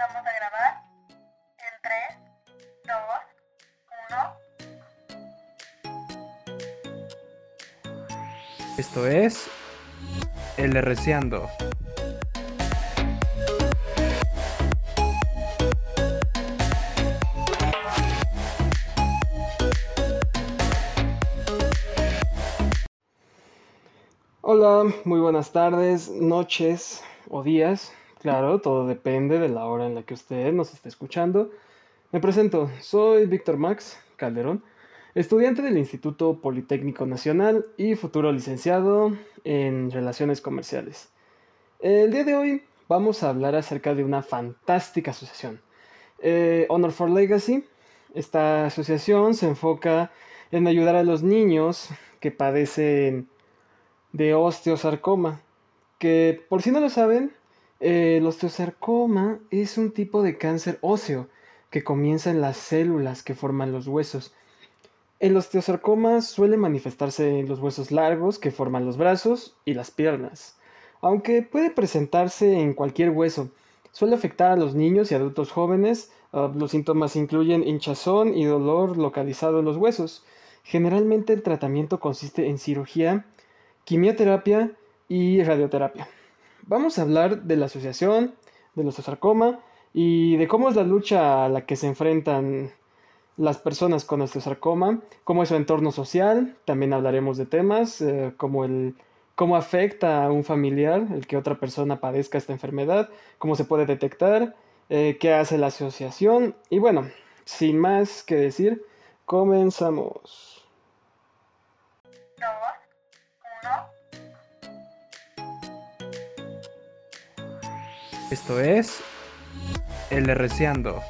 Empezamos a grabar en 3, 2, 1. Esto es El Reciando. Hola, muy buenas tardes, noches o días. Claro, todo depende de la hora en la que usted nos esté escuchando. Me presento, soy Víctor Max Calderón, estudiante del Instituto Politécnico Nacional y futuro licenciado en Relaciones Comerciales. El día de hoy vamos a hablar acerca de una fantástica asociación, eh, Honor for Legacy. Esta asociación se enfoca en ayudar a los niños que padecen de osteosarcoma, que por si no lo saben, el osteosarcoma es un tipo de cáncer óseo que comienza en las células que forman los huesos. El osteosarcoma suele manifestarse en los huesos largos que forman los brazos y las piernas, aunque puede presentarse en cualquier hueso. Suele afectar a los niños y adultos jóvenes. Uh, los síntomas incluyen hinchazón y dolor localizado en los huesos. Generalmente el tratamiento consiste en cirugía, quimioterapia y radioterapia. Vamos a hablar de la asociación, del osteosarcoma y de cómo es la lucha a la que se enfrentan las personas con osteosarcoma, cómo es su entorno social, también hablaremos de temas eh, como el cómo afecta a un familiar el que otra persona padezca esta enfermedad, cómo se puede detectar, eh, qué hace la asociación y bueno, sin más que decir, comenzamos. Esto es El Reciando.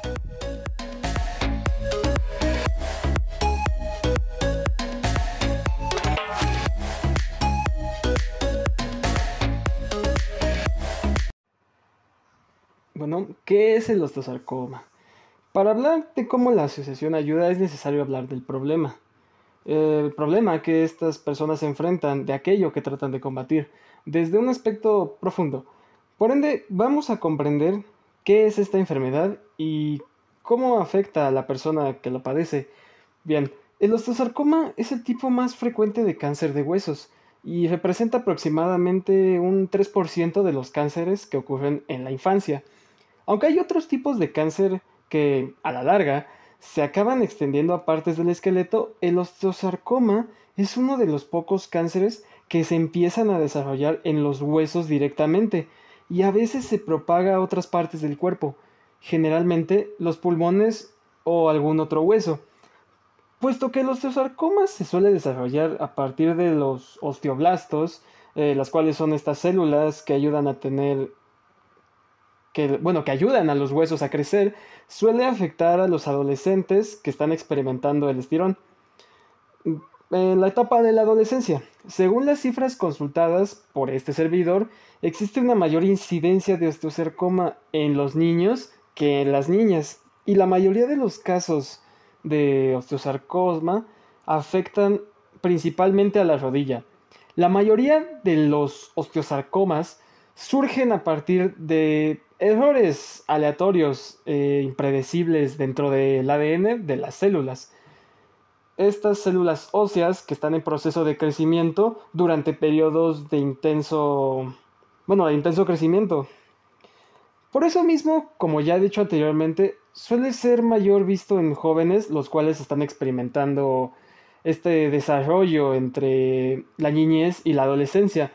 Bueno, ¿qué es el osteosarcoma? Para hablar de cómo la asociación ayuda es necesario hablar del problema. El problema que estas personas enfrentan de aquello que tratan de combatir, desde un aspecto profundo. Por ende, vamos a comprender qué es esta enfermedad y cómo afecta a la persona que lo padece. Bien, el osteosarcoma es el tipo más frecuente de cáncer de huesos y representa aproximadamente un 3% de los cánceres que ocurren en la infancia. Aunque hay otros tipos de cáncer que, a la larga, se acaban extendiendo a partes del esqueleto, el osteosarcoma es uno de los pocos cánceres que se empiezan a desarrollar en los huesos directamente y a veces se propaga a otras partes del cuerpo, generalmente los pulmones o algún otro hueso. Puesto que el osteosarcoma se suele desarrollar a partir de los osteoblastos, eh, las cuales son estas células que ayudan a tener que, bueno, que ayudan a los huesos a crecer, suele afectar a los adolescentes que están experimentando el estirón. En la etapa de la adolescencia, según las cifras consultadas por este servidor, existe una mayor incidencia de osteosarcoma en los niños que en las niñas, y la mayoría de los casos de osteosarcoma afectan principalmente a la rodilla. La mayoría de los osteosarcomas surgen a partir de errores aleatorios e impredecibles dentro del ADN de las células. Estas células óseas que están en proceso de crecimiento durante periodos de intenso, bueno, de intenso crecimiento. Por eso mismo, como ya he dicho anteriormente, suele ser mayor visto en jóvenes los cuales están experimentando este desarrollo entre la niñez y la adolescencia.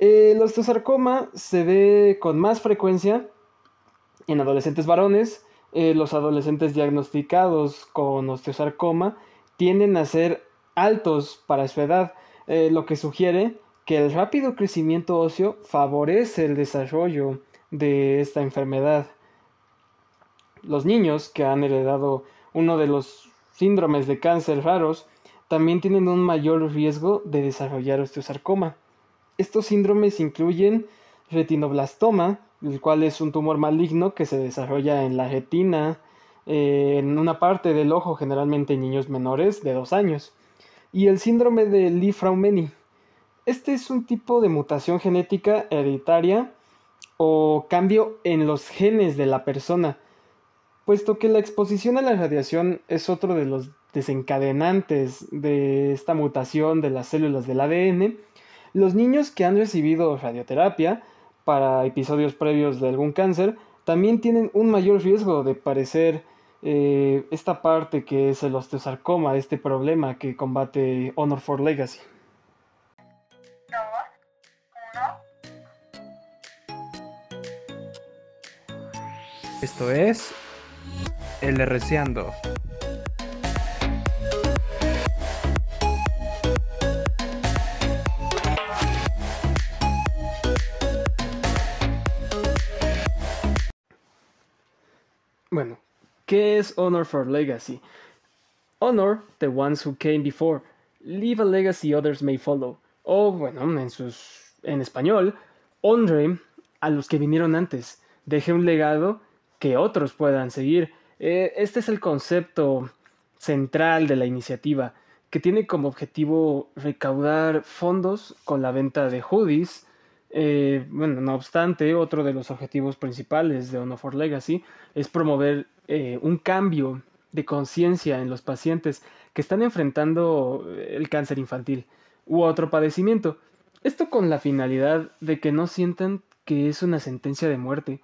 El osteosarcoma se ve con más frecuencia en adolescentes varones, eh, los adolescentes diagnosticados con osteosarcoma tienden a ser altos para su edad, eh, lo que sugiere que el rápido crecimiento óseo favorece el desarrollo de esta enfermedad. Los niños que han heredado uno de los síndromes de cáncer raros también tienen un mayor riesgo de desarrollar osteosarcoma. Estos síndromes incluyen retinoblastoma, el cual es un tumor maligno que se desarrolla en la retina, eh, en una parte del ojo, generalmente en niños menores de dos años, y el síndrome de Lee-Fraumeni. Este es un tipo de mutación genética hereditaria o cambio en los genes de la persona, puesto que la exposición a la radiación es otro de los desencadenantes de esta mutación de las células del ADN, los niños que han recibido radioterapia para episodios previos de algún cáncer también tienen un mayor riesgo de padecer eh, esta parte que es el osteosarcoma, este problema que combate Honor for Legacy. Esto es El Reciando. Bueno, ¿qué es Honor for Legacy? Honor the ones who came before, leave a legacy others may follow. O bueno, en en español, honre a los que vinieron antes, deje un legado que otros puedan seguir. Eh, este es el concepto central de la iniciativa, que tiene como objetivo recaudar fondos con la venta de hoodies. Eh, bueno, no obstante, otro de los objetivos principales de Honor for Legacy es promover eh, un cambio de conciencia en los pacientes que están enfrentando el cáncer infantil u otro padecimiento. Esto con la finalidad de que no sientan que es una sentencia de muerte,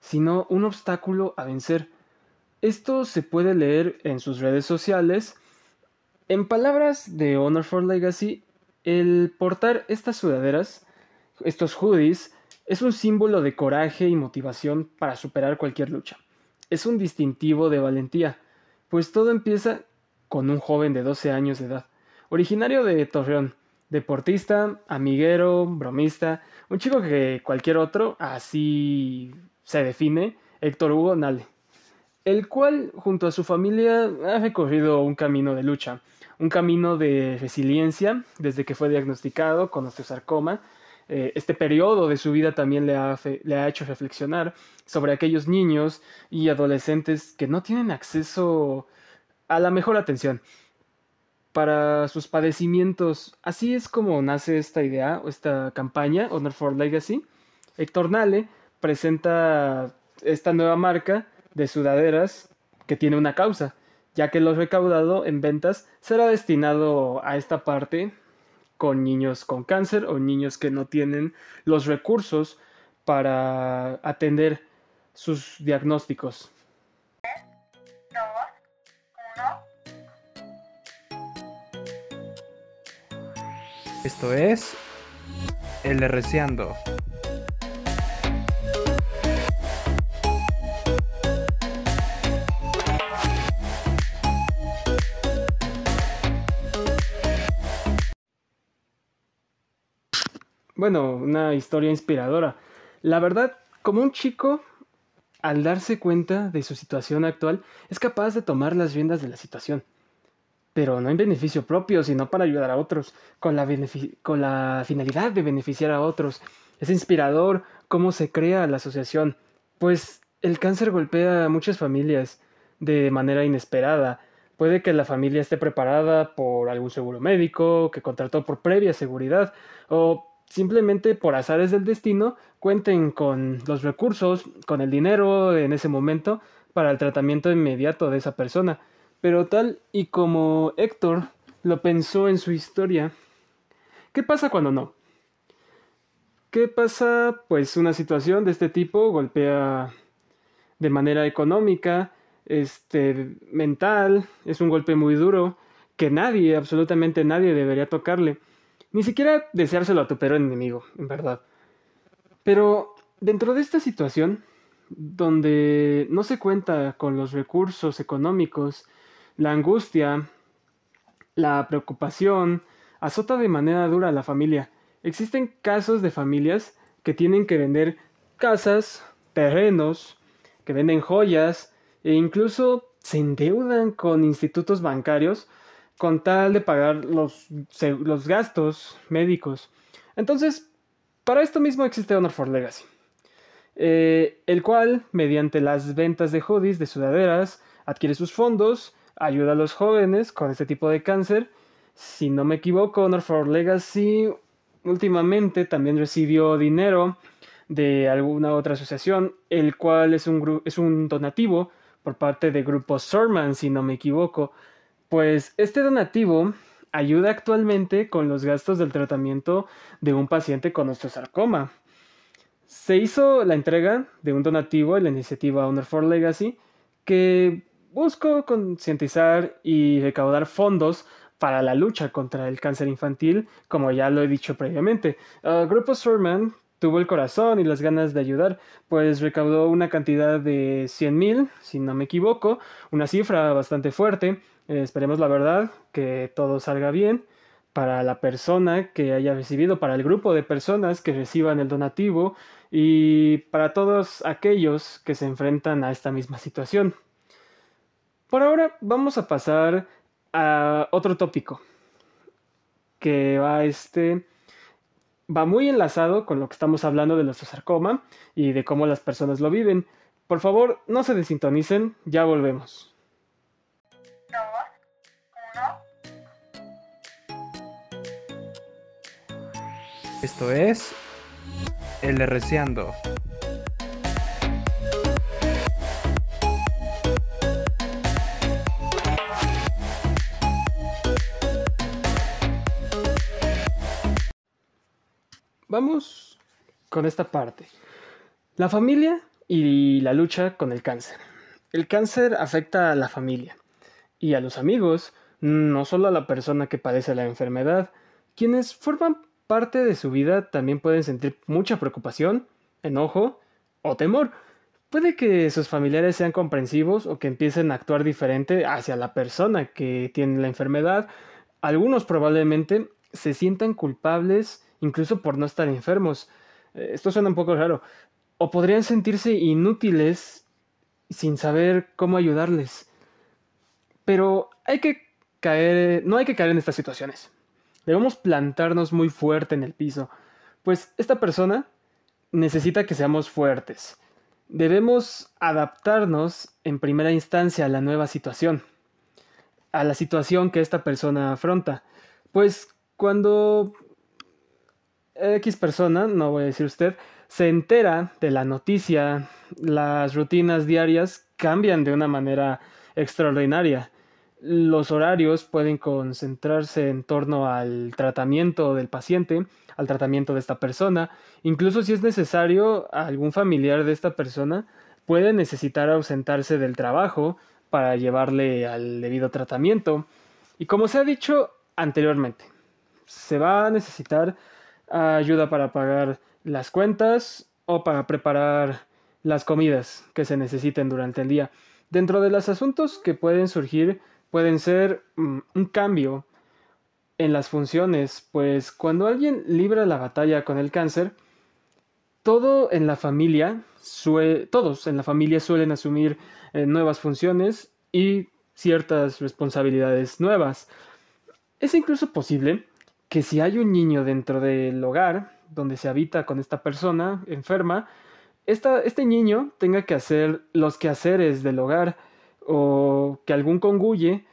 sino un obstáculo a vencer. Esto se puede leer en sus redes sociales. En palabras de Honor for Legacy, el portar estas sudaderas, estos hoodies, es un símbolo de coraje y motivación para superar cualquier lucha. Es un distintivo de valentía, pues todo empieza con un joven de 12 años de edad, originario de Torreón, deportista, amiguero, bromista, un chico que cualquier otro, así se define Héctor Hugo Nale, el cual junto a su familia ha recorrido un camino de lucha, un camino de resiliencia desde que fue diagnosticado con osteosarcoma. Eh, este periodo de su vida también le ha, le ha hecho reflexionar sobre aquellos niños y adolescentes que no tienen acceso a la mejor atención para sus padecimientos. Así es como nace esta idea o esta campaña, Honor for Legacy. Héctor Nale presenta esta nueva marca de sudaderas que tiene una causa, ya que lo recaudado en ventas será destinado a esta parte con niños con cáncer o niños que no tienen los recursos para atender sus diagnósticos. Esto es El Reciando. Bueno, una historia inspiradora. La verdad, como un chico, al darse cuenta de su situación actual, es capaz de tomar las riendas de la situación. Pero no en beneficio propio, sino para ayudar a otros, con la, con la finalidad de beneficiar a otros. Es inspirador cómo se crea la asociación, pues el cáncer golpea a muchas familias de manera inesperada. Puede que la familia esté preparada por algún seguro médico, que contrató por previa seguridad, o simplemente por azares del destino cuenten con los recursos, con el dinero en ese momento para el tratamiento inmediato de esa persona. Pero tal y como Héctor lo pensó en su historia, ¿qué pasa cuando no? ¿Qué pasa? Pues una situación de este tipo golpea de manera económica, este, mental, es un golpe muy duro que nadie, absolutamente nadie debería tocarle. Ni siquiera deseárselo a tu peor enemigo, en verdad. Pero dentro de esta situación, donde no se cuenta con los recursos económicos, la angustia, la preocupación, azota de manera dura a la familia. Existen casos de familias que tienen que vender casas, terrenos, que venden joyas e incluso se endeudan con institutos bancarios con tal de pagar los, los gastos médicos. Entonces, para esto mismo existe Honor for Legacy, eh, el cual, mediante las ventas de hoodies, de sudaderas, adquiere sus fondos, ayuda a los jóvenes con este tipo de cáncer. Si no me equivoco, Honor for Legacy últimamente también recibió dinero de alguna otra asociación, el cual es un, es un donativo por parte de Grupo Sorman, si no me equivoco. Pues este donativo ayuda actualmente con los gastos del tratamiento de un paciente con osteosarcoma. Se hizo la entrega de un donativo en la iniciativa Honor for Legacy que buscó concientizar y recaudar fondos para la lucha contra el cáncer infantil, como ya lo he dicho previamente. Uh, Grupo Surman tuvo el corazón y las ganas de ayudar, pues recaudó una cantidad de 100 mil, si no me equivoco, una cifra bastante fuerte. Eh, esperemos la verdad que todo salga bien para la persona que haya recibido, para el grupo de personas que reciban el donativo y para todos aquellos que se enfrentan a esta misma situación. Por ahora vamos a pasar a otro tópico que va este va muy enlazado con lo que estamos hablando del osteosarcoma y de cómo las personas lo viven. Por favor, no se desintonicen, ya volvemos. Esto es El Reciando. Vamos con esta parte. La familia y la lucha con el cáncer. El cáncer afecta a la familia y a los amigos, no solo a la persona que padece la enfermedad. Quienes forman parte de su vida también pueden sentir mucha preocupación, enojo o temor. Puede que sus familiares sean comprensivos o que empiecen a actuar diferente hacia la persona que tiene la enfermedad. Algunos probablemente se sientan culpables incluso por no estar enfermos. Eh, esto suena un poco raro. O podrían sentirse inútiles sin saber cómo ayudarles. Pero hay que caer, no hay que caer en estas situaciones. Debemos plantarnos muy fuerte en el piso, pues esta persona necesita que seamos fuertes. Debemos adaptarnos en primera instancia a la nueva situación, a la situación que esta persona afronta. Pues cuando X persona, no voy a decir usted, se entera de la noticia, las rutinas diarias cambian de una manera extraordinaria. Los horarios pueden concentrarse en torno al tratamiento del paciente, al tratamiento de esta persona. Incluso si es necesario, algún familiar de esta persona puede necesitar ausentarse del trabajo para llevarle al debido tratamiento. Y como se ha dicho anteriormente, se va a necesitar ayuda para pagar las cuentas o para preparar las comidas que se necesiten durante el día. Dentro de los asuntos que pueden surgir pueden ser mm, un cambio en las funciones, pues cuando alguien libra la batalla con el cáncer, todo en la familia, todos en la familia suelen asumir eh, nuevas funciones y ciertas responsabilidades nuevas. Es incluso posible que si hay un niño dentro del hogar donde se habita con esta persona enferma, este niño tenga que hacer los quehaceres del hogar o que algún conguye,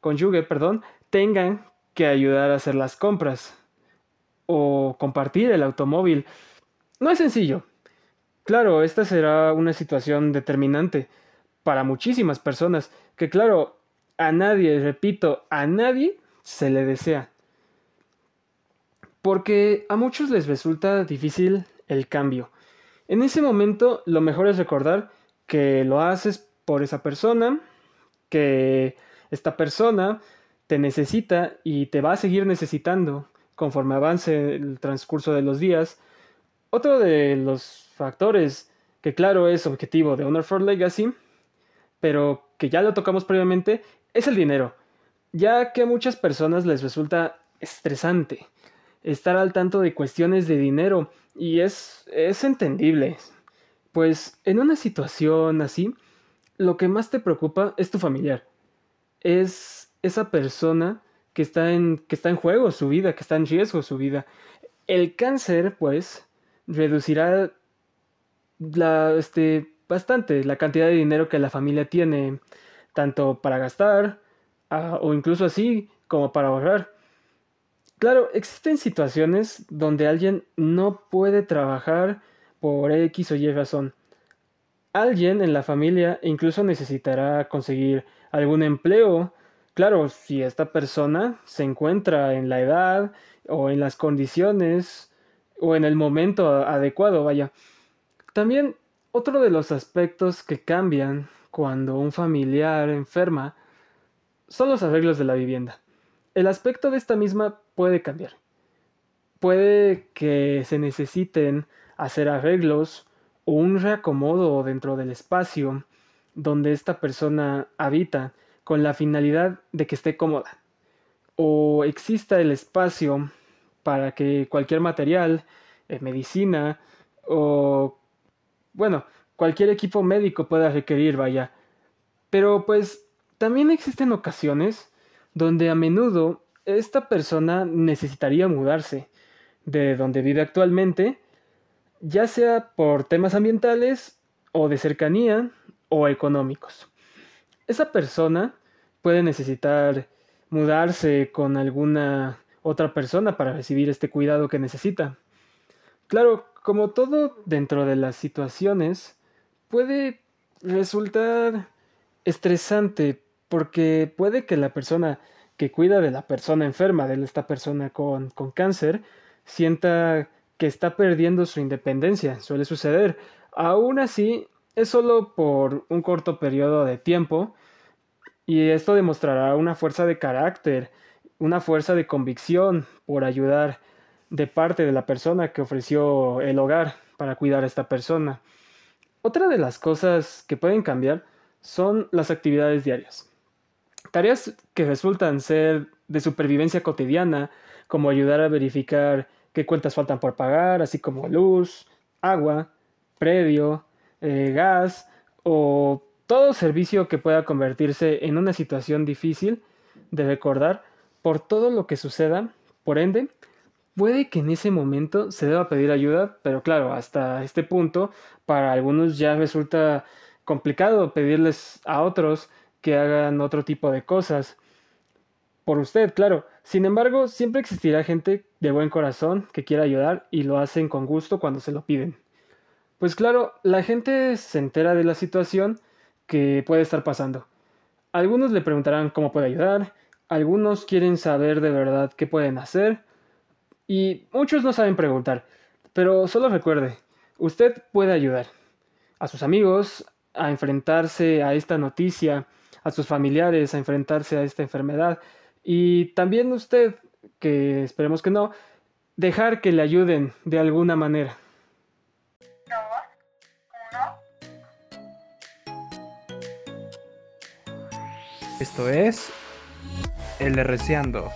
conyugue, perdón, tengan que ayudar a hacer las compras o compartir el automóvil. No es sencillo. Claro, esta será una situación determinante para muchísimas personas que claro, a nadie, repito, a nadie se le desea porque a muchos les resulta difícil el cambio. En ese momento lo mejor es recordar que lo haces por esa persona, que esta persona te necesita y te va a seguir necesitando conforme avance el transcurso de los días. Otro de los factores que claro es objetivo de Honor for Legacy, pero que ya lo tocamos previamente, es el dinero, ya que a muchas personas les resulta estresante estar al tanto de cuestiones de dinero y es, es entendible. Pues en una situación así, lo que más te preocupa es tu familiar. Es esa persona que está en, que está en juego su vida, que está en riesgo su vida. El cáncer, pues, reducirá este, bastante la cantidad de dinero que la familia tiene, tanto para gastar ah, o incluso así como para ahorrar. Claro, existen situaciones donde alguien no puede trabajar por X o Y razón. Alguien en la familia incluso necesitará conseguir algún empleo. Claro, si esta persona se encuentra en la edad o en las condiciones o en el momento adecuado, vaya. También otro de los aspectos que cambian cuando un familiar enferma son los arreglos de la vivienda. El aspecto de esta misma puede cambiar. Puede que se necesiten hacer arreglos o un reacomodo dentro del espacio donde esta persona habita con la finalidad de que esté cómoda. O exista el espacio para que cualquier material, eh, medicina o, bueno, cualquier equipo médico pueda requerir, vaya. Pero pues también existen ocasiones donde a menudo esta persona necesitaría mudarse de donde vive actualmente, ya sea por temas ambientales o de cercanía o económicos. Esa persona puede necesitar mudarse con alguna otra persona para recibir este cuidado que necesita. Claro, como todo dentro de las situaciones, puede resultar estresante porque puede que la persona que cuida de la persona enferma, de esta persona con, con cáncer, sienta que está perdiendo su independencia. Suele suceder. Aún así, es solo por un corto periodo de tiempo y esto demostrará una fuerza de carácter, una fuerza de convicción por ayudar de parte de la persona que ofreció el hogar para cuidar a esta persona. Otra de las cosas que pueden cambiar son las actividades diarias. Tareas que resultan ser de supervivencia cotidiana, como ayudar a verificar qué cuentas faltan por pagar, así como luz, agua, predio, eh, gas o todo servicio que pueda convertirse en una situación difícil de recordar por todo lo que suceda. Por ende, puede que en ese momento se deba pedir ayuda, pero claro, hasta este punto para algunos ya resulta complicado pedirles a otros que hagan otro tipo de cosas por usted, claro. Sin embargo, siempre existirá gente de buen corazón que quiera ayudar y lo hacen con gusto cuando se lo piden. Pues claro, la gente se entera de la situación que puede estar pasando. Algunos le preguntarán cómo puede ayudar, algunos quieren saber de verdad qué pueden hacer y muchos no saben preguntar. Pero solo recuerde, usted puede ayudar a sus amigos a enfrentarse a esta noticia, a sus familiares a enfrentarse a esta enfermedad y también usted, que esperemos que no, dejar que le ayuden de alguna manera. Esto es El Reciando.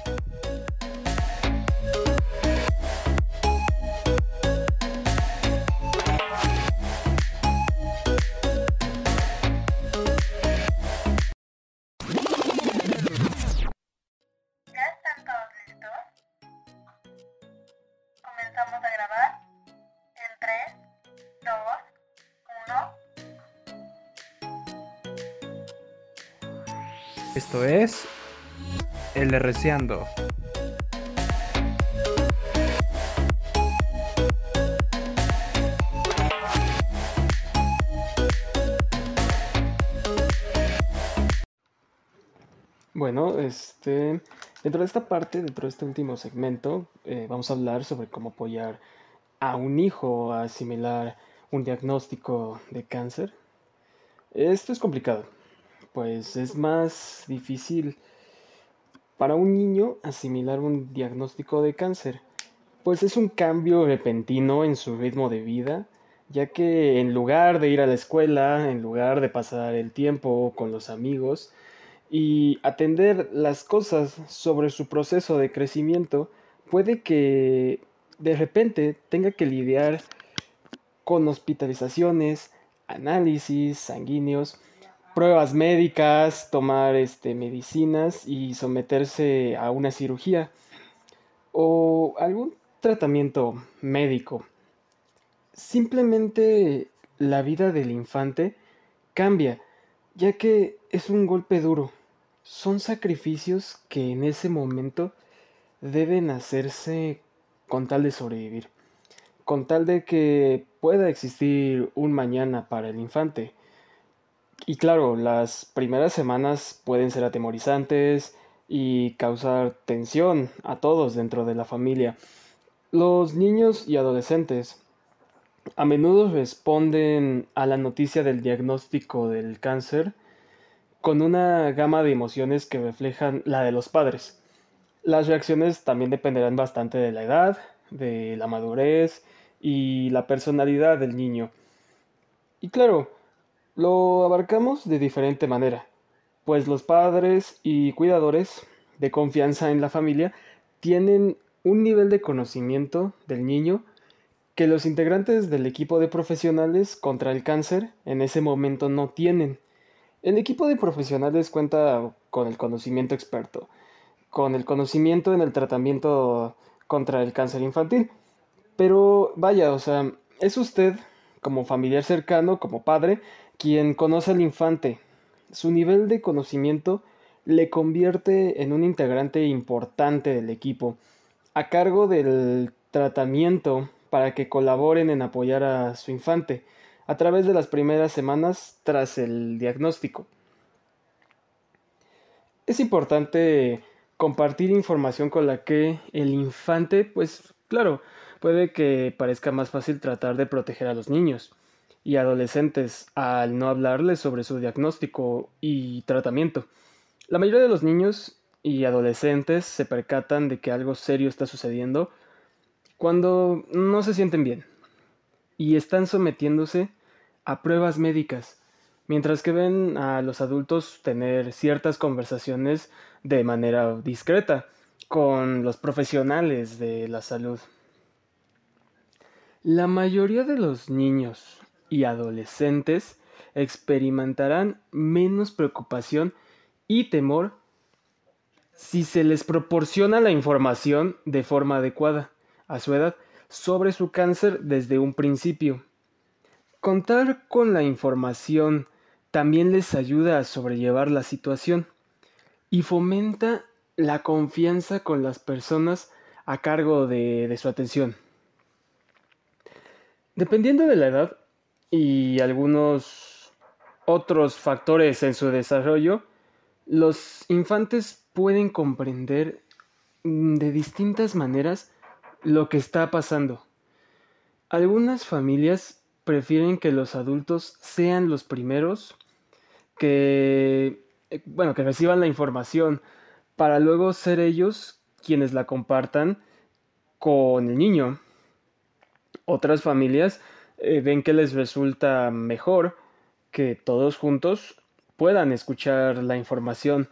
Esto es El Reciando. Bueno, este, dentro de esta parte, dentro de este último segmento, eh, vamos a hablar sobre cómo apoyar a un hijo a asimilar un diagnóstico de cáncer. Esto es complicado, pues es más difícil para un niño asimilar un diagnóstico de cáncer, pues es un cambio repentino en su ritmo de vida, ya que en lugar de ir a la escuela, en lugar de pasar el tiempo con los amigos y atender las cosas sobre su proceso de crecimiento, puede que de repente tenga que lidiar con hospitalizaciones, análisis sanguíneos, pruebas médicas, tomar este, medicinas y someterse a una cirugía o algún tratamiento médico. Simplemente la vida del infante cambia, ya que es un golpe duro. Son sacrificios que en ese momento deben hacerse con tal de sobrevivir. con tal de que pueda existir un mañana para el infante. Y claro, las primeras semanas pueden ser atemorizantes y causar tensión a todos dentro de la familia. Los niños y adolescentes a menudo responden a la noticia del diagnóstico del cáncer con una gama de emociones que reflejan la de los padres. Las reacciones también dependerán bastante de la edad, de la madurez y la personalidad del niño. Y claro, lo abarcamos de diferente manera, pues los padres y cuidadores de confianza en la familia tienen un nivel de conocimiento del niño que los integrantes del equipo de profesionales contra el cáncer en ese momento no tienen. El equipo de profesionales cuenta con el conocimiento experto, con el conocimiento en el tratamiento contra el cáncer infantil. Pero vaya, o sea, es usted, como familiar cercano, como padre, quien conoce al infante. Su nivel de conocimiento le convierte en un integrante importante del equipo, a cargo del tratamiento para que colaboren en apoyar a su infante a través de las primeras semanas tras el diagnóstico. Es importante compartir información con la que el infante, pues claro, puede que parezca más fácil tratar de proteger a los niños y adolescentes al no hablarles sobre su diagnóstico y tratamiento. La mayoría de los niños y adolescentes se percatan de que algo serio está sucediendo cuando no se sienten bien y están sometiéndose a pruebas médicas, mientras que ven a los adultos tener ciertas conversaciones de manera discreta con los profesionales de la salud. La mayoría de los niños y adolescentes experimentarán menos preocupación y temor si se les proporciona la información de forma adecuada a su edad sobre su cáncer desde un principio. Contar con la información también les ayuda a sobrellevar la situación y fomenta la confianza con las personas a cargo de, de su atención. Dependiendo de la edad y algunos otros factores en su desarrollo, los infantes pueden comprender de distintas maneras lo que está pasando. Algunas familias prefieren que los adultos sean los primeros que, eh, bueno, que reciban la información para luego ser ellos quienes la compartan con el niño. Otras familias eh, ven que les resulta mejor que todos juntos puedan escuchar la información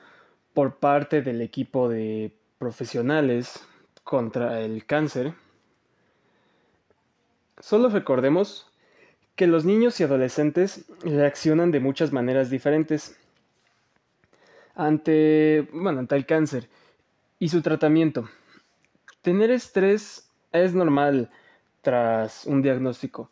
por parte del equipo de profesionales contra el cáncer, solo recordemos que los niños y adolescentes reaccionan de muchas maneras diferentes ante, bueno, ante el cáncer y su tratamiento. Tener estrés es normal tras un diagnóstico,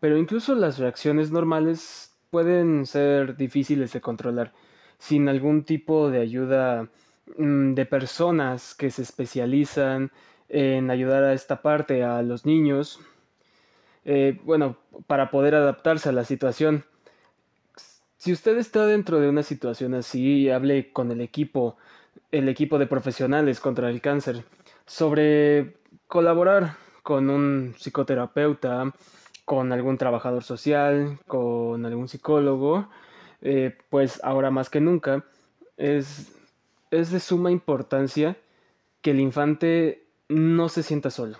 pero incluso las reacciones normales pueden ser difíciles de controlar sin algún tipo de ayuda Mm, de personas que se especializan en ayudar a esta parte a los niños, eh, bueno, para poder adaptarse a la situación. Si usted está dentro de una situación así, hable con el equipo, el equipo de profesionales contra el cáncer, sobre colaborar con un psicoterapeuta, con algún trabajador social, con algún psicólogo, eh, pues ahora más que nunca es es de suma importancia que el infante no se sienta solo.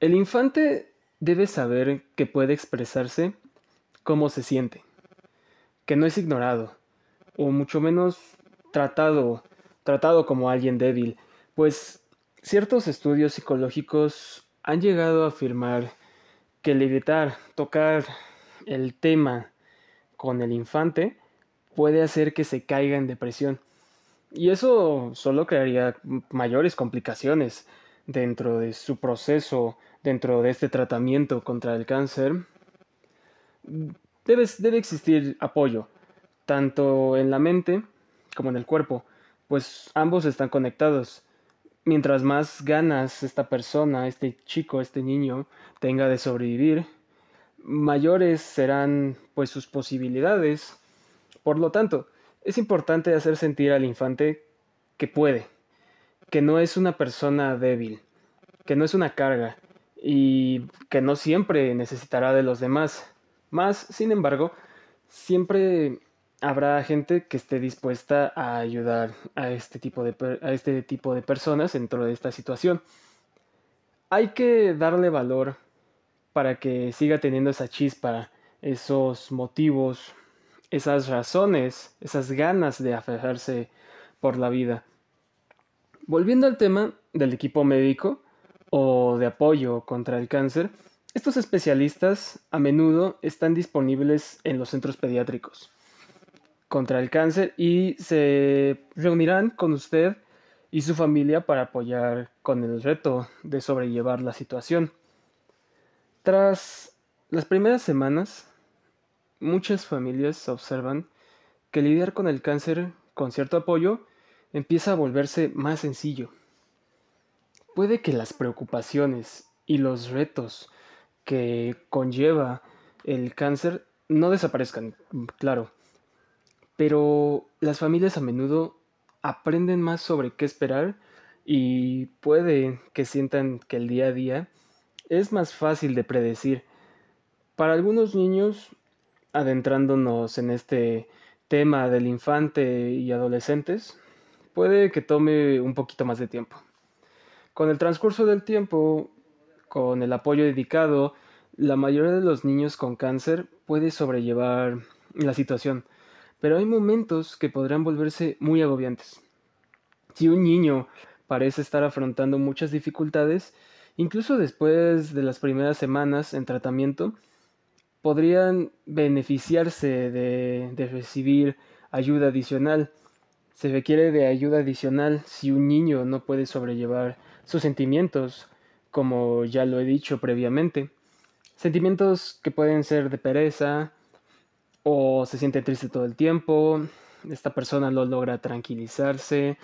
El infante debe saber que puede expresarse cómo se siente, que no es ignorado, o mucho menos tratado, tratado como alguien débil, pues ciertos estudios psicológicos han llegado a afirmar que el evitar tocar el tema con el infante puede hacer que se caiga en depresión. Y eso solo crearía mayores complicaciones dentro de su proceso, dentro de este tratamiento contra el cáncer. Debe, debe existir apoyo, tanto en la mente como en el cuerpo, pues ambos están conectados. Mientras más ganas esta persona, este chico, este niño tenga de sobrevivir, mayores serán pues sus posibilidades. Por lo tanto, es importante hacer sentir al infante que puede, que no es una persona débil, que no es una carga y que no siempre necesitará de los demás. Más, sin embargo, siempre habrá gente que esté dispuesta a ayudar a este tipo de, a este tipo de personas dentro de esta situación. Hay que darle valor para que siga teniendo esa chispa, esos motivos, esas razones, esas ganas de aferrarse por la vida. Volviendo al tema del equipo médico o de apoyo contra el cáncer, estos especialistas a menudo están disponibles en los centros pediátricos contra el cáncer y se reunirán con usted y su familia para apoyar con el reto de sobrellevar la situación. Tras las primeras semanas, muchas familias observan que lidiar con el cáncer con cierto apoyo empieza a volverse más sencillo. Puede que las preocupaciones y los retos que conlleva el cáncer no desaparezcan, claro, pero las familias a menudo aprenden más sobre qué esperar y puede que sientan que el día a día es más fácil de predecir. Para algunos niños, adentrándonos en este tema del infante y adolescentes, puede que tome un poquito más de tiempo. Con el transcurso del tiempo, con el apoyo dedicado, la mayoría de los niños con cáncer puede sobrellevar la situación, pero hay momentos que podrán volverse muy agobiantes. Si un niño parece estar afrontando muchas dificultades, incluso después de las primeras semanas en tratamiento, podrían beneficiarse de, de recibir ayuda adicional se requiere de ayuda adicional si un niño no puede sobrellevar sus sentimientos, como ya lo he dicho previamente. Sentimientos que pueden ser de pereza o se siente triste todo el tiempo, esta persona no logra tranquilizarse,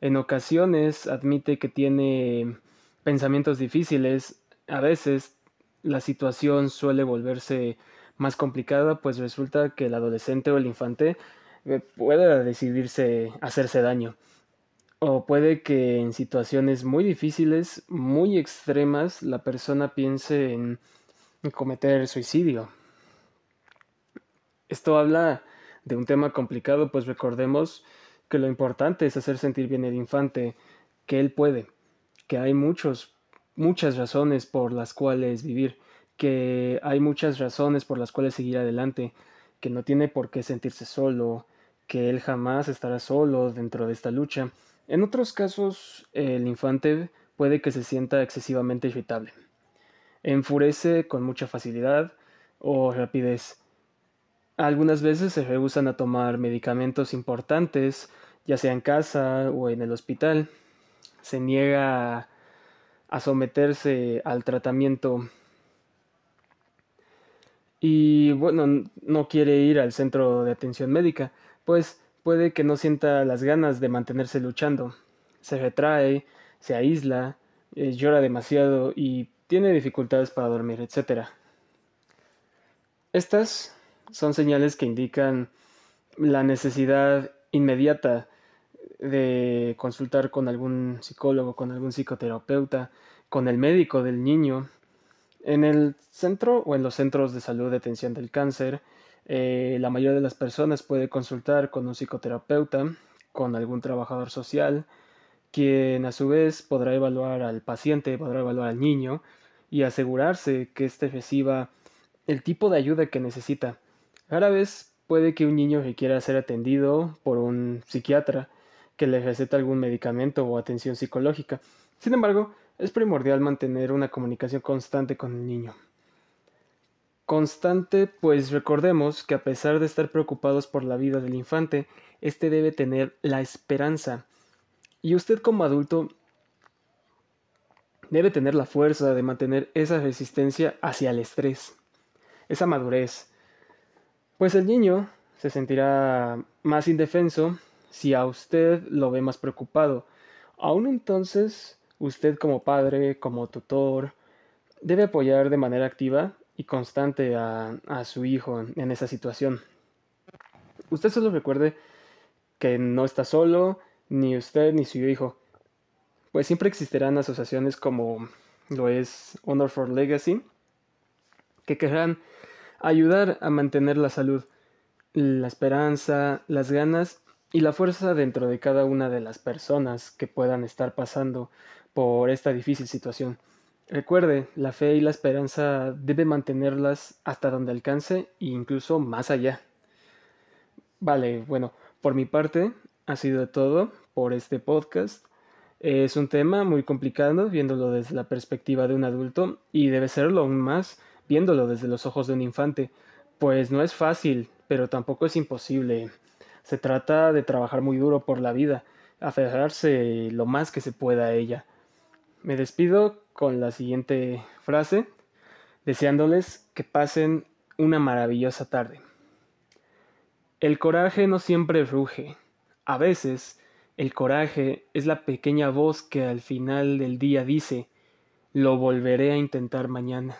en ocasiones admite que tiene pensamientos difíciles, a veces la situación suele volverse más complicada, pues resulta que el adolescente o el infante eh, pueda decidirse hacerse daño. O puede que en situaciones muy difíciles, muy extremas, la persona piense en cometer suicidio. Esto habla de un tema complicado, pues recordemos que lo importante es hacer sentir bien al infante, que él puede, que hay muchos, muchas razones por las cuales vivir, que hay muchas razones por las cuales seguir adelante, que no tiene por qué sentirse solo, que él jamás estará solo dentro de esta lucha. En otros casos, el infante puede que se sienta excesivamente irritable. Enfurece con mucha facilidad o rapidez. Algunas veces se rehusan a tomar medicamentos importantes, ya sea en casa o en el hospital. Se niega a someterse al tratamiento y bueno, no quiere ir al centro de atención médica pues puede que no sienta las ganas de mantenerse luchando. Se retrae, se aísla, eh, llora demasiado y tiene dificultades para dormir, etc. Estas son señales que indican la necesidad inmediata de consultar con algún psicólogo, con algún psicoterapeuta, con el médico del niño. En el centro o en los centros de salud de atención del cáncer eh, la mayoría de las personas puede consultar con un psicoterapeuta, con algún trabajador social, quien a su vez podrá evaluar al paciente, podrá evaluar al niño y asegurarse que éste reciba el tipo de ayuda que necesita. Rara vez puede que un niño requiera ser atendido por un psiquiatra que le receta algún medicamento o atención psicológica. Sin embargo, es primordial mantener una comunicación constante con el niño constante, pues recordemos que a pesar de estar preocupados por la vida del infante, éste debe tener la esperanza. Y usted como adulto debe tener la fuerza de mantener esa resistencia hacia el estrés, esa madurez. Pues el niño se sentirá más indefenso si a usted lo ve más preocupado, Aún entonces, usted como padre, como tutor, debe apoyar de manera activa y constante a, su hijo en esa situación. Usted solo recuerde que no está solo, ni usted ni su hijo, pues siempre existirán asociaciones como lo es Honor for Legacy, que querrán ayudar a mantener la salud, la esperanza, las ganas y la fuerza dentro de cada una de las personas que puedan estar pasando por esta difícil situación. Recuerde, la fe y la esperanza debe mantenerlas hasta donde alcance e incluso más allá. Vale, bueno, por mi parte ha sido todo por este podcast. Es un tema muy complicado viéndolo desde la perspectiva de un adulto y debe serlo aún más viéndolo desde los ojos de un infante, pues no es fácil, pero tampoco es imposible. Se trata de trabajar muy duro por la vida, aferrarse lo más que se pueda a ella. Me despido con la siguiente frase, deseándoles que pasen una maravillosa tarde. El coraje no siempre ruge. A veces, el coraje es la pequeña voz que al final del día dice, lo volveré a intentar mañana.